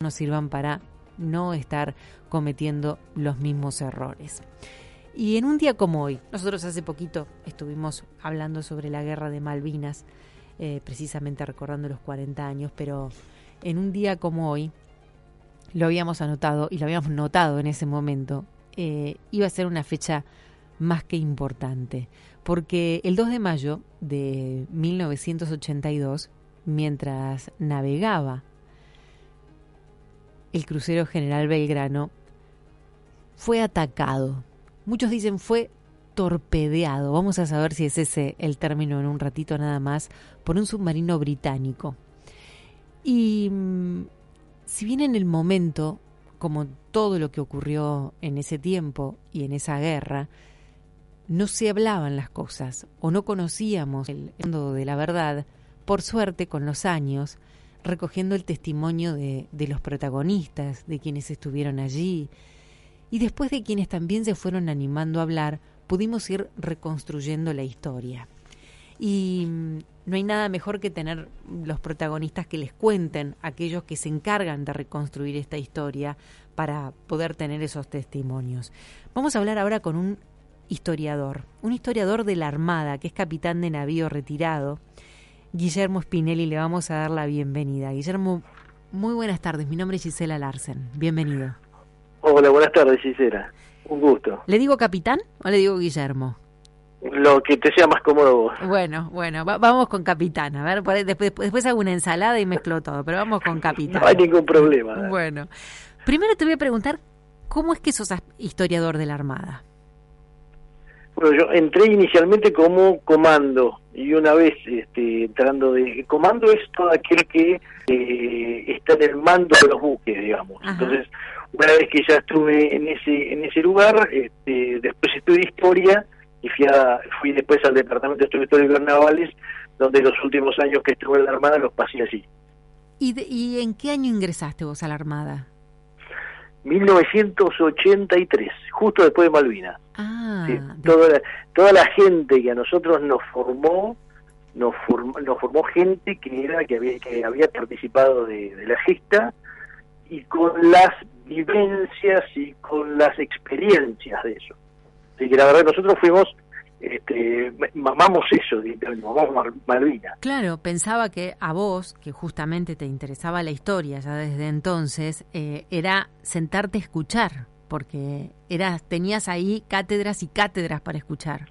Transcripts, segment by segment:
nos sirvan para no estar cometiendo los mismos errores. Y en un día como hoy, nosotros hace poquito estuvimos hablando sobre la guerra de Malvinas, eh, precisamente recordando los 40 años, pero en un día como hoy, lo habíamos anotado y lo habíamos notado en ese momento, eh, iba a ser una fecha más que importante, porque el 2 de mayo de 1982, mientras navegaba el crucero General Belgrano fue atacado. Muchos dicen fue torpedeado. Vamos a saber si es ese el término en un ratito nada más por un submarino británico. Y mm, si bien en el momento, como todo lo que ocurrió en ese tiempo y en esa guerra, no se hablaban las cosas o no conocíamos el mundo de la verdad, por suerte con los años recogiendo el testimonio de, los protagonistas, de quienes estuvieron allí, y después de quienes también se fueron animando a hablar, pudimos ir reconstruyendo la historia. Y mm, no hay nada mejor que tener los protagonistas que les cuenten, aquellos que se encargan de reconstruir esta historia, para poder tener esos testimonios. Vamos a hablar ahora con un historiador, un historiador de la Armada, que es capitán de navío retirado, Guillermo Spinelli. Le vamos a dar la bienvenida. Guillermo, muy buenas tardes. Mi nombre es Gisela Larsen. Bienvenido. Hola, buenas tardes, Gisela. Un gusto. ¿Le digo capitán o le digo Guillermo? Lo que te sea más cómodo vos. Bueno, bueno, vamos con capitán. A ver, después, después hago una ensalada y mezclo todo, pero vamos con capitán. No hay ningún problema. Bueno, primero te voy a preguntar, ¿cómo es que sos historiador de la Armada? Bueno, yo entré inicialmente como comando y una vez este, entrando de comando es todo aquel que eh, está en el mando de los buques, digamos. Entonces, una vez que ya estuve en ese en ese lugar, este, después estudié historia y fui, fui después al departamento de estudios históricos navales, donde los últimos años que estuve en la armada los pasé allí. ¿Y, ¿Y en qué año ingresaste vos a la armada? 1983, justo después de Malvinas. Ah, toda, la, toda la gente que a nosotros nos formó, nos formó, nos formó gente que era que había, que había participado de, la gesta y con las vivencias y con las experiencias de eso. Así que la verdad nosotros fuimos este, mamamos eso, mamamos. Claro, pensaba que a vos, que justamente te interesaba la historia ya desde entonces, eh, era sentarte a escuchar, porque eras, tenías ahí cátedras y cátedras para escuchar.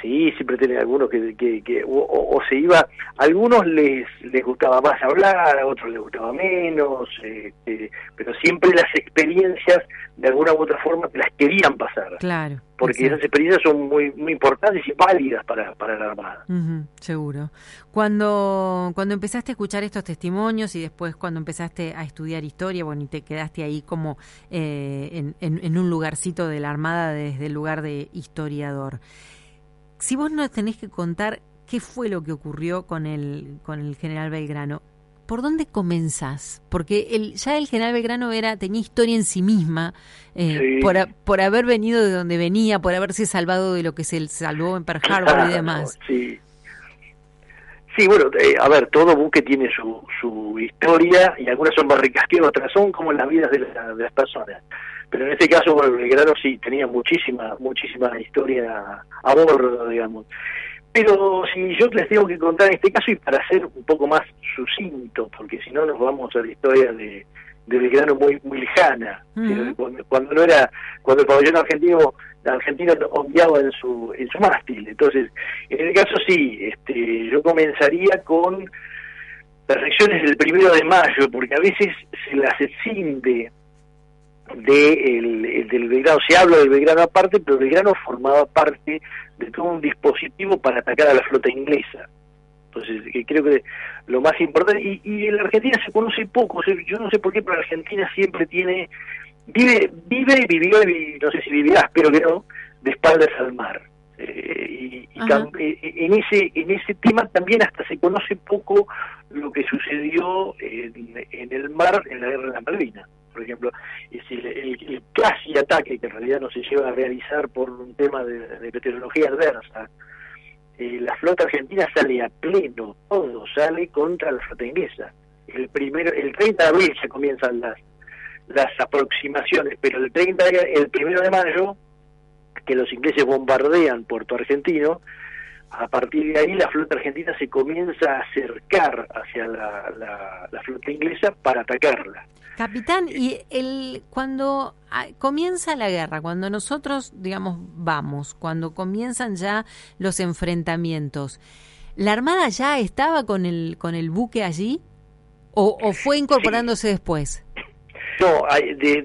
Sí, siempre tenés algunos que, que, o, se iba, a algunos les, les gustaba más hablar, a otros les gustaba menos, este, pero siempre las experiencias de alguna u otra forma te las querían pasar. Claro. Porque esas experiencias son muy muy importantes y válidas para, para la Armada. seguro. Cuando, cuando empezaste a escuchar estos testimonios y después cuando empezaste a estudiar historia, bueno, y te quedaste ahí como eh, en, en, en un lugarcito de la Armada desde el lugar de historiador si vos nos tenés que contar qué fue lo que ocurrió con el, con el general Belgrano, ¿por dónde comenzás? Porque el, ya el general Belgrano era, tenía historia en sí misma, eh, por, por haber venido de donde venía, por haberse salvado de lo que se salvó en Pearl Harbor y demás. Sí. Sí, bueno, eh, a ver, todo buque tiene su, su historia y algunas son más ricas que otras, son como las vidas de, de las personas pero en este caso bueno, Belgrano sí tenía muchísima muchísima historia a bordo digamos. Pero si yo les tengo que contar en este caso y para ser un poco más sucinto porque si no nos vamos a la historia de, de Belgrano muy muy lejana. Cuando, no era cuando el pabellón argentino argentino obviaba en su en su mástil. Entonces en el caso sí este yo comenzaría con las reacciones del primero de mayo porque a veces se las exinde de el, del Belgrano. Se habla del Belgrano aparte, pero el Belgrano formaba parte de todo un dispositivo para atacar a la flota inglesa. Entonces, creo que lo más importante, y, y en la Argentina se conoce poco, yo no sé por qué, pero la Argentina siempre tiene, vive, vive y vivió, y no sé si vivirás, pero que no, de espaldas al mar. Eh, y, eh, en ese en ese tema también hasta se conoce poco lo que sucedió en, el mar en la guerra de las Malvinas por ejemplo es el, casi ataque que en realidad no se lleva a realizar por un tema de, meteorología adversa. Eh, la flota argentina sale a pleno todo sale contra la flota inglesa. El primero el 30 de abril ya comienzan las las aproximaciones pero el 30 el primero de mayo que los ingleses bombardean Puerto Argentino, a partir de ahí la flota argentina se comienza a acercar hacia la, flota inglesa para atacarla. Capitán, y el cuando ah, comienza la guerra, cuando nosotros, digamos, vamos, cuando comienzan ya los enfrentamientos, ¿la Armada ya estaba con el, con el buque allí? ¿O, fue incorporándose después? No,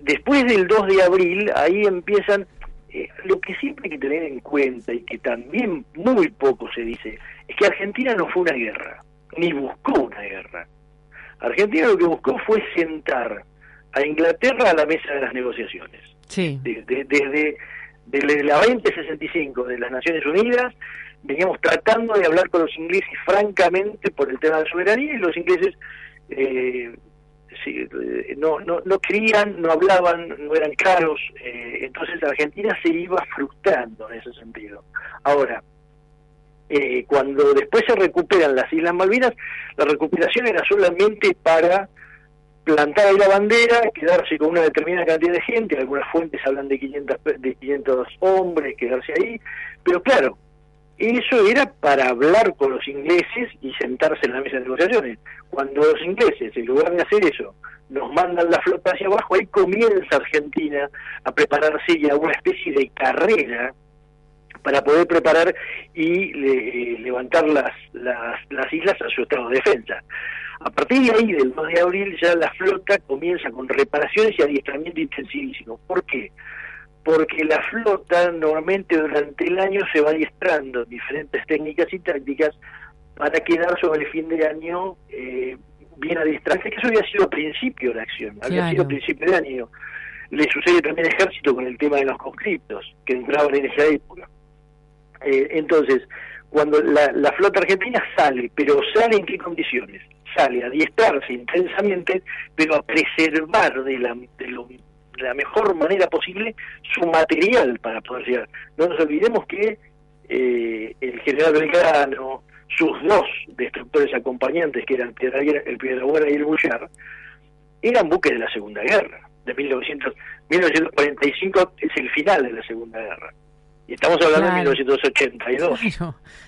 después del 2 de abril, ahí empiezan eh, lo que siempre hay que tener en cuenta y que también muy poco se dice es que Argentina no fue una guerra, ni buscó una guerra. Argentina lo que buscó fue sentar a Inglaterra a la mesa de las negociaciones. Sí. desde, desde la 2065 de las Naciones Unidas veníamos tratando de hablar con los ingleses francamente por el tema de la soberanía y los ingleses eh, eh, no, no, no querían, no hablaban, no eran caros, eh, entonces Argentina se iba frustrando en ese sentido. Ahora, eh, cuando después se recuperan las Islas Malvinas, la recuperación era solamente para plantar ahí la bandera, quedarse con una determinada cantidad de gente, algunas fuentes hablan de 500, de 500 hombres, quedarse ahí, pero claro, eso era para hablar con los ingleses y sentarse en la mesa de negociaciones. Cuando los ingleses, en lugar de hacer eso, nos mandan la flota hacia abajo, ahí comienza Argentina a prepararse ya una especie de carrera para poder preparar y eh, levantar las, las, las islas a su estado de defensa. A partir de ahí, del 2 de abril, ya la flota comienza con reparaciones y adiestramiento intensivísimo. ¿Por qué? Porque la flota normalmente durante el año se va adiestrando diferentes técnicas y tácticas para quedar sobre el fin de año eh, bien adiestrada, que eso había sido principio de la acción, había sido principio de año. Le sucede también al ejército con el tema de los conscriptos, que entraban en esa época. Eh, entonces, cuando la, la, flota argentina sale, pero sale en qué condiciones? Sale a adiestrarse intensamente, pero a preservar de, la, de, lo, de la mejor manera posible su material para poder llegar. No nos olvidemos que eh, el general Belgrano, sus dos destructores acompañantes, que eran el Piedrabuena y el Bullar, eran buques de la Segunda Guerra. De 1900, 1945 es el final de la Segunda Guerra. Y estamos hablando de 1982.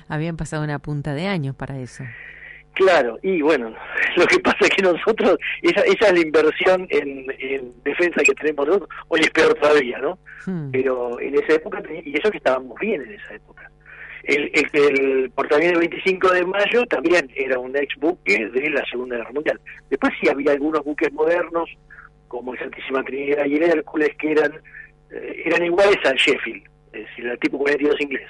habían pasado una punta de años para eso. Claro, y bueno, lo que pasa es que nosotros, esa, esa es la inversión en, defensa que tenemos nosotros, hoy es peor todavía, ¿no? Hmm. Pero en esa época, y eso que estábamos bien en esa época. El, el, el portaaviones 25 de mayo también era un ex buque de la Segunda Guerra Mundial. Después sí había algunos buques modernos, como el Santísima Trinidad y el Hércules, que eran, eh, eran iguales al Sheffield, es decir, el tipo 42 inglés.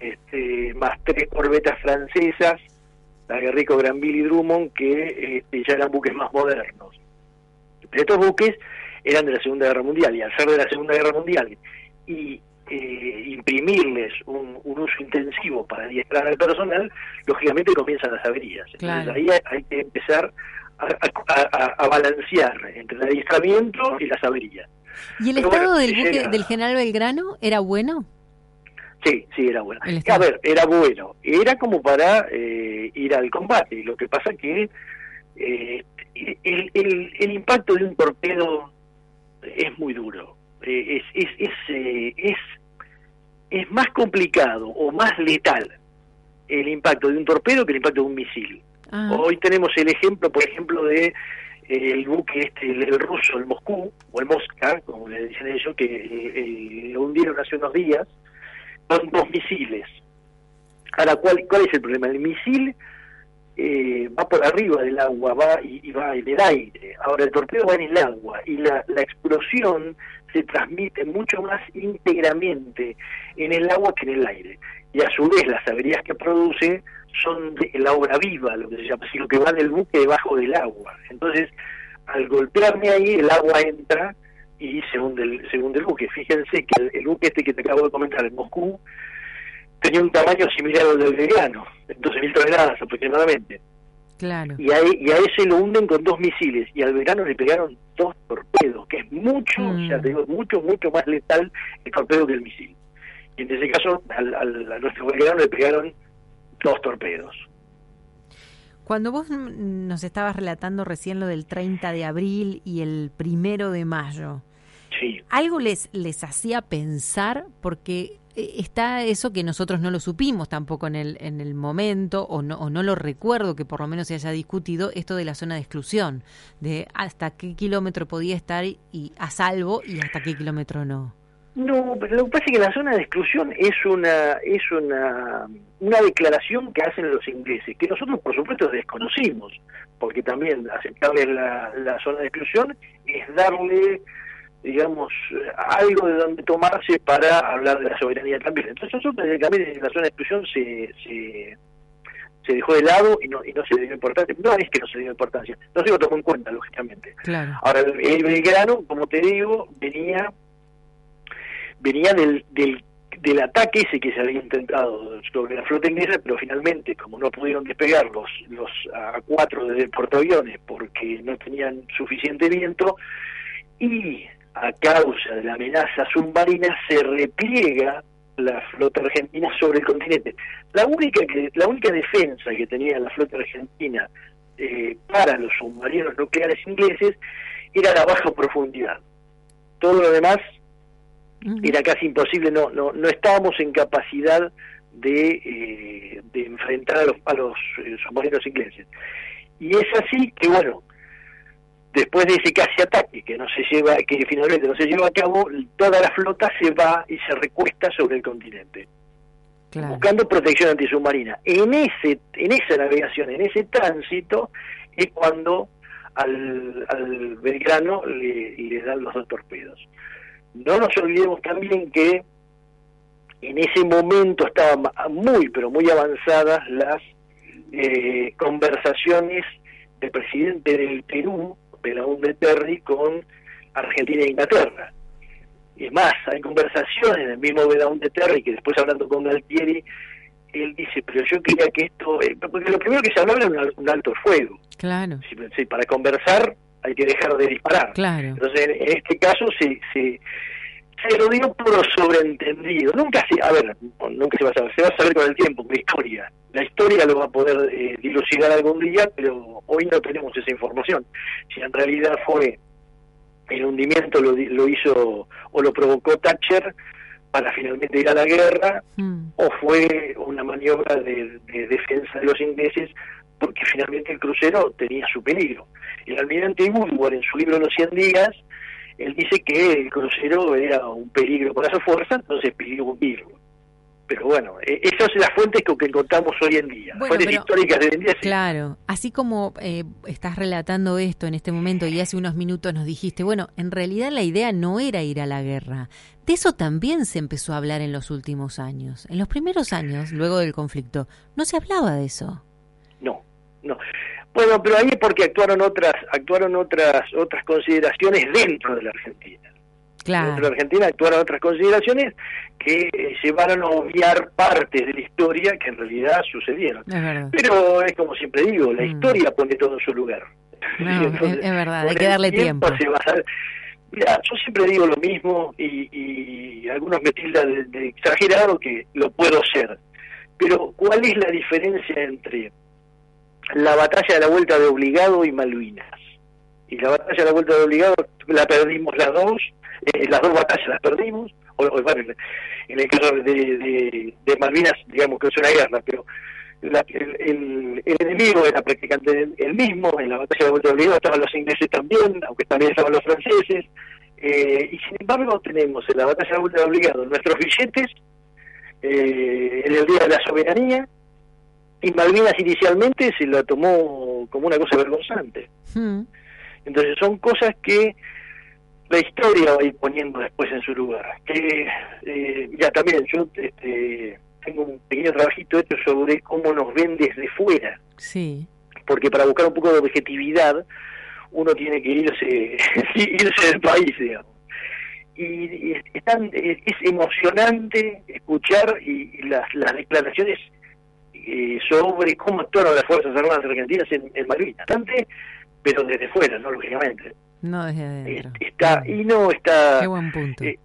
Este, más tres corbetas francesas, la Guerrico Granville y Drummond, que este, ya eran buques más modernos. Pero estos buques eran de la Segunda Guerra Mundial, y al ser de la Segunda Guerra Mundial y eh, imprimirles un, uso intensivo para adiestrar al personal, lógicamente comienzan las averías. Entonces ahí hay que empezar a, balancear entre el adiestramiento y las averías. ¿Y el estado del buque del general Belgrano era bueno? Sí, sí, era bueno. A ver, era bueno. Era como para eh, ir al combate. Lo que pasa que eh, el, el, el, impacto de un torpedo es muy duro. Eh, es, es, es, es, es más complicado o más letal el impacto de un torpedo que el impacto de un misil. Ah. Hoy tenemos el ejemplo, por ejemplo, de el buque este, el, ruso, el Moscú, o el Mosca, como le dicen ellos, que lo hundieron hace unos días, son dos misiles. Ahora, ¿cuál, ¿cuál es el problema? El misil eh, va por arriba del agua, va y, va en el aire. Ahora, el torpedo va en el agua y la, explosión se transmiten mucho más íntegramente en el agua que en el aire. Y a su vez las averías que produce son de la obra viva, lo que se llama que va del buque debajo del agua. Entonces, al golpearme ahí, el agua entra y se hunde el, se hunde el buque. Fíjense que el, buque este que te acabo de comentar en Moscú tenía un tamaño similar al del Belgrano, 12.000 toneladas aproximadamente. Claro. Y a, y a ese lo hunden con dos misiles y al verano le pegaron dos torpedos, que es mucho, o sea, mm. te digo, mucho, mucho más letal el torpedo que el misil. Y en ese caso, al, al, a nuestro Belgrano le pegaron dos torpedos. Cuando vos nos estabas relatando recién lo del 30 de abril y el primero de mayo, sí. ¿algo les, les hacía pensar? Porque eh, está eso que nosotros no lo supimos tampoco en el, en el momento, o no, o no lo recuerdo que por lo menos se haya discutido, esto de la zona de exclusión, de hasta qué kilómetro podía estar y a salvo y hasta qué kilómetro no. No, pero lo que pasa es que la zona de exclusión es una es una, una declaración que hacen los ingleses, que nosotros por supuesto desconocimos, porque también aceptarle la, la zona de exclusión es darle, digamos, algo de donde tomarse para hablar de la soberanía también. Entonces nosotros también la zona de exclusión se, se, se dejó de lado y no, y no se le dio importancia. No es que no se le dio importancia, no se lo tomó en cuenta, lógicamente. Claro. Ahora, el, el Belgrano, como te digo, venía venía del, del, del ataque ese que se había intentado sobre la flota inglesa, pero finalmente, como no pudieron despegar los, los A4 desde el portaaviones porque no tenían suficiente viento, y a causa de la amenaza submarina se repliega la flota argentina sobre el continente. La única que, la única defensa que tenía la flota argentina eh, para los submarinos nucleares ingleses era la baja profundidad. Todo lo demás era casi imposible, no, no, no estábamos en capacidad de, eh, de enfrentar a los, a los eh, submarinos ingleses. Y es así que, bueno, después de ese casi ataque que no se lleva, que finalmente no se lleva a cabo, toda la flota se va y se recuesta sobre el continente. buscando protección antisubmarina. En ese, en esa navegación, en ese tránsito, es cuando al, al Belgrano le, le dan los dos torpedos. No nos olvidemos también que en ese momento estaban muy, pero muy avanzadas las eh, conversaciones del presidente del Perú, de Terry, con Argentina e Inglaterra. Y es más, hay conversaciones del mismo de Terry que después hablando con Galtieri, él dice, pero yo quería que esto, eh, porque lo primero que se hablaba era un, alto fuego. Claro. Sí, para conversar hay que dejar de disparar. Claro. Entonces, en, este caso se, se, se lo dio por sobreentendido. Nunca se, a ver, nunca se va a saber, se va a saber con el tiempo, con la historia. La historia lo va a poder eh, dilucidar algún día, pero hoy no tenemos esa información. Si en realidad fue el hundimiento lo, lo hizo o lo provocó Thatcher para finalmente ir a la guerra, mm. o fue una maniobra de, de defensa de los ingleses porque finalmente el crucero tenía su peligro. El almirante Woodward, en su libro Los 100 días, él dice que el crucero era un peligro para su fuerza, entonces pidió hundirlo. Pero bueno, e, esas son las fuentes que encontramos hoy en día, fuentes históricas de hoy en día. Claro, así como eh, estás relatando esto en este momento y hace unos minutos nos dijiste, bueno, en realidad la idea no era ir a la guerra. De eso también se empezó a hablar en los últimos años. En los primeros años, luego del conflicto, no se hablaba de eso. No, no. Bueno, pero ahí es porque actuaron otras, actuaron otras, otras consideraciones dentro de la Argentina. Claro. Dentro de la Argentina actuaron otras consideraciones que eh, llevaron a obviar partes de la historia que en realidad sucedieron. pero es como siempre digo, la mm. historia pone todo en su lugar. es, verdad, hay que darle tiempo. Mira, yo siempre digo lo mismo y, algunos me tildan de exagerado que lo puedo ser. Pero ¿cuál es la diferencia entre la batalla de la vuelta de Obligado y Malvinas. Y la batalla de la vuelta de Obligado la perdimos las dos, eh, las dos batallas las perdimos, o, bueno, en el caso de, de, Malvinas, digamos que es una guerra, pero el, enemigo era prácticamente el mismo, en la batalla de la vuelta de Obligado estaban los ingleses también, aunque también estaban los franceses, eh, y sin embargo tenemos en la batalla de la vuelta de Obligado nuestros billetes, eh, en el Día de la Soberanía, y Malvinas inicialmente se la tomó como una cosa vergonzante. Hmm. Entonces son cosas que la historia va a ir poniendo después en su lugar. Que eh, ya también yo este, tengo un pequeño trabajito hecho sobre cómo nos ven desde fuera. Sí. Porque para buscar un poco de objetividad uno tiene que irse irse del país, digamos. Y, es, es emocionante escuchar y, las, las declaraciones eh, sobre cómo actuaron las Fuerzas Armadas Argentinas en, en Malvinas. Bastante, pero desde fuera, ¿no? Lógicamente. No desde adentro. Está, y no está... Qué buen punto. Eh,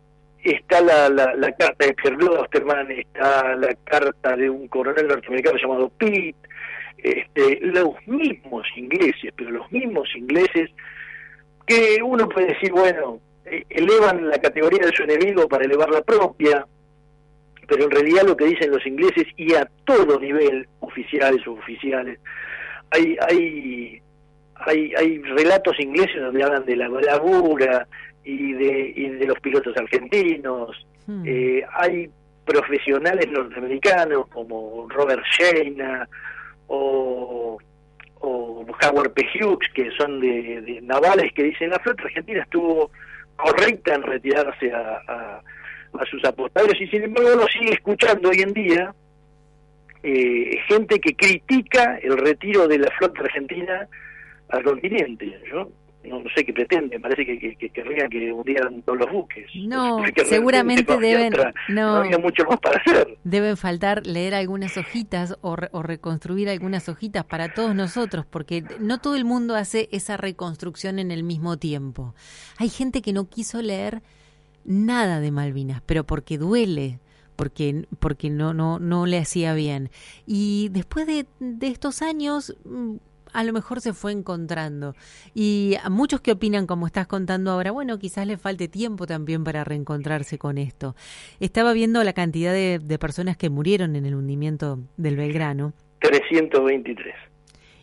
está la, la, la, carta de Pierre Osterman, está la carta de un coronel norteamericano llamado Pitt, este, los mismos ingleses, pero los mismos ingleses que uno puede decir, bueno, eh, elevan la categoría de su enemigo para elevar la propia, pero en realidad lo que dicen los ingleses y a todo nivel, oficiales o oficiales, hay, hay, hay, hay relatos ingleses donde hablan de la bravura y de, y de los pilotos argentinos, hmm. eh, hay profesionales norteamericanos como Robert Shayna o, o Howard P. Hughes, que son de, navales, que dicen la flota argentina estuvo correcta en retirarse a, a, sus apostadores y sin embargo uno sigue escuchando hoy en día eh, gente que critica el retiro de la flota argentina al continente. Yo no, sé qué pretende, parece que, que, que querrían que hundieran todos los buques. No, seguramente deben, no, había mucho más para hacer. Deben faltar leer algunas hojitas o, o, reconstruir algunas hojitas para todos nosotros, porque no todo el mundo hace esa reconstrucción en el mismo tiempo. Hay gente que no quiso leer nada de Malvinas, pero porque duele, porque, porque no, no, no le hacía bien. Y después de, de estos años, mm, a lo mejor se fue encontrando. Y a muchos que opinan, como estás contando ahora, bueno, quizás le falte tiempo también para reencontrarse con esto. Estaba viendo la cantidad de, personas que murieron en el hundimiento del Belgrano. 323.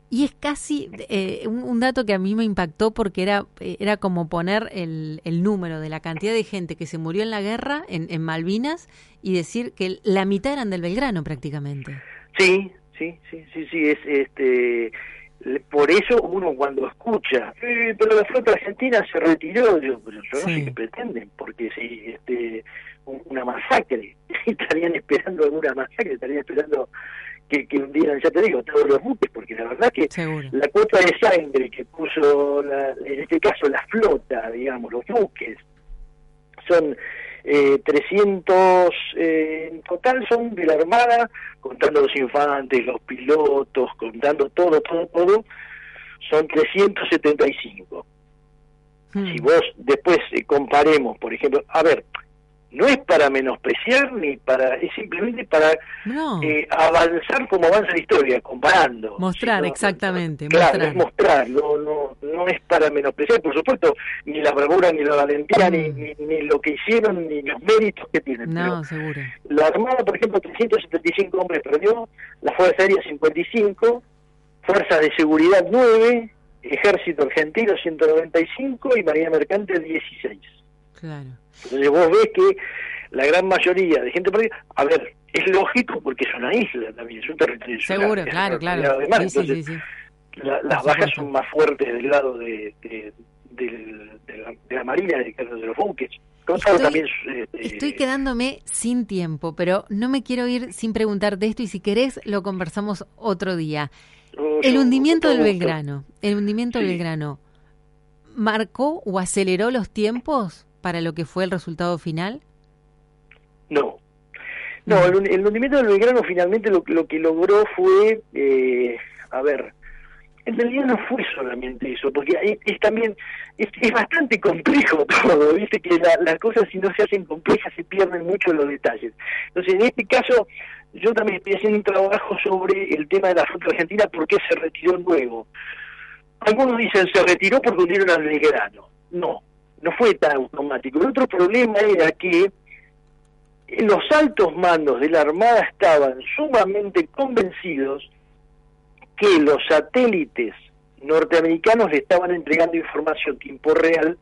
Y es casi eh, un, dato que a mí me impactó porque era, era como poner el, el, número de la cantidad de gente que se murió en la guerra, en, en Malvinas, y decir que la mitad eran del Belgrano prácticamente. Sí, sí, sí, sí, sí, es este por eso uno cuando escucha, eh, pero la flota argentina se retiró, yo, pero yo no sé qué pretenden, porque si este, una masacre, estarían esperando alguna masacre, estarían esperando que, que hundieran, ya te digo, todos los buques, porque la verdad que la cuota de sangre que puso, la, en este caso la flota, digamos, los buques, son eh, 300 eh, en total son de la Armada, contando los infantes, los pilotos, contando todo, todo, todo, son 375. Hmm. Si vos después eh, comparemos, por ejemplo, a ver, no es para menospreciar ni para es simplemente para eh, avanzar como avanza la historia comparando. Mostrar exactamente claro mostrar. es mostrar. no, no no es para menospreciar por supuesto ni la bravura ni la valentía ni, mm. ni, lo que hicieron ni los méritos que tienen no seguro. la armada por ejemplo 375 hombres perdió la fuerza aérea 55 fuerzas de seguridad 9 ejército argentino 195 y marina mercante 16 claro. Entonces vos ves que la gran mayoría de gente perdida, a ver, es lógico porque es una isla también, es un territorio Seguro, claro, claro. las bajas son más fuertes del lado de, de, la, marina, de, de los buques. Estoy, también, este, estoy quedándome sin tiempo, pero no me quiero ir sin preguntarte esto y si querés lo conversamos otro día. Oh, el hundimiento del Belgrano, el hundimiento del Belgrano, ¿marcó o aceleró los tiempos para lo que fue el resultado final? No. No, el, el hundimiento del Belgrano finalmente lo, que logró fue, eh, a ver, en realidad no fue solamente eso, porque es, también, es, bastante complejo todo, viste que las cosas si no se hacen complejas se pierden mucho los detalles. Entonces, en este caso, yo también estoy haciendo un trabajo sobre el tema de la fruta argentina, por qué se retiró luego. Algunos dicen se retiró porque hundieron al Belgrano. No, no fue tan automático. El otro problema era que los altos mandos de la Armada estaban sumamente convencidos que los satélites norteamericanos le estaban entregando información tiempo real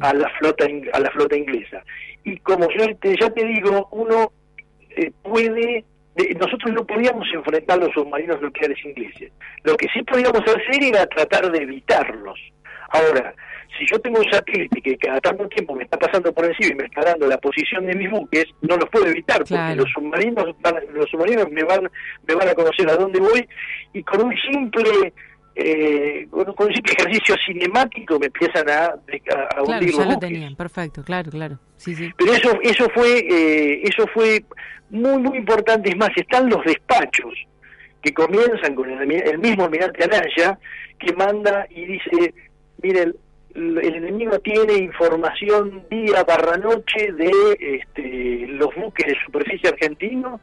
a la flota a la flota inglesa. Y como yo ya te digo, uno eh, puede nosotros no podíamos enfrentar los submarinos nucleares ingleses. Lo que sí podíamos hacer era tratar de evitarlos Ahora, si yo tengo un satélite que cada tanto tiempo me está pasando por encima y me está dando la posición de mis buques, no lo puedo evitar porque los submarinos los submarinos me van me van a conocer a dónde voy y con un simple eh, con, un simple ejercicio cinemático me empiezan a, a, claro, ya lo tenían, perfecto, claro, claro. Sí, sí. Pero eso eso fue eh, eso fue muy muy importante, es más, están los despachos que comienzan con el, el mismo almirante Anaya que manda y dice, miren, el enemigo tiene información día barra noche de este, los buques de superficie argentinos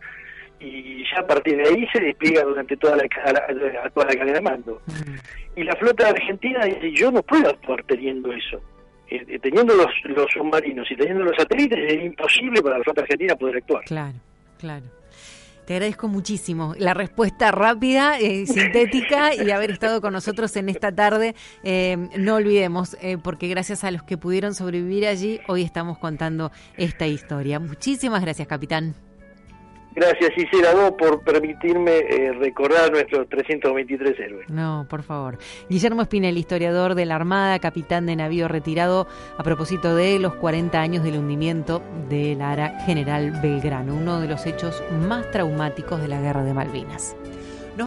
y ya a partir de ahí se despliega durante toda la, toda la cadena de mando. Mm. Y la flota argentina dice, yo no puedo actuar teniendo eso. Eh, eh, teniendo los, los submarinos y teniendo los satélites es imposible para la flota argentina poder actuar. Claro, claro. Te agradezco muchísimo la respuesta rápida, eh, sintética y haber estado con nosotros en esta tarde. Eh, no olvidemos, eh, porque gracias a los que pudieron sobrevivir allí, hoy estamos contando esta historia. Muchísimas gracias, capitán. Gracias, Gisela, vos por permitirme eh, recordar nuestros 323 héroes. No, por favor. Guillermo Espinel, historiador de la Armada, capitán de navío retirado, a propósito de los 40 años del hundimiento del Ara General Belgrano, uno de los hechos más traumáticos de la Guerra de Malvinas.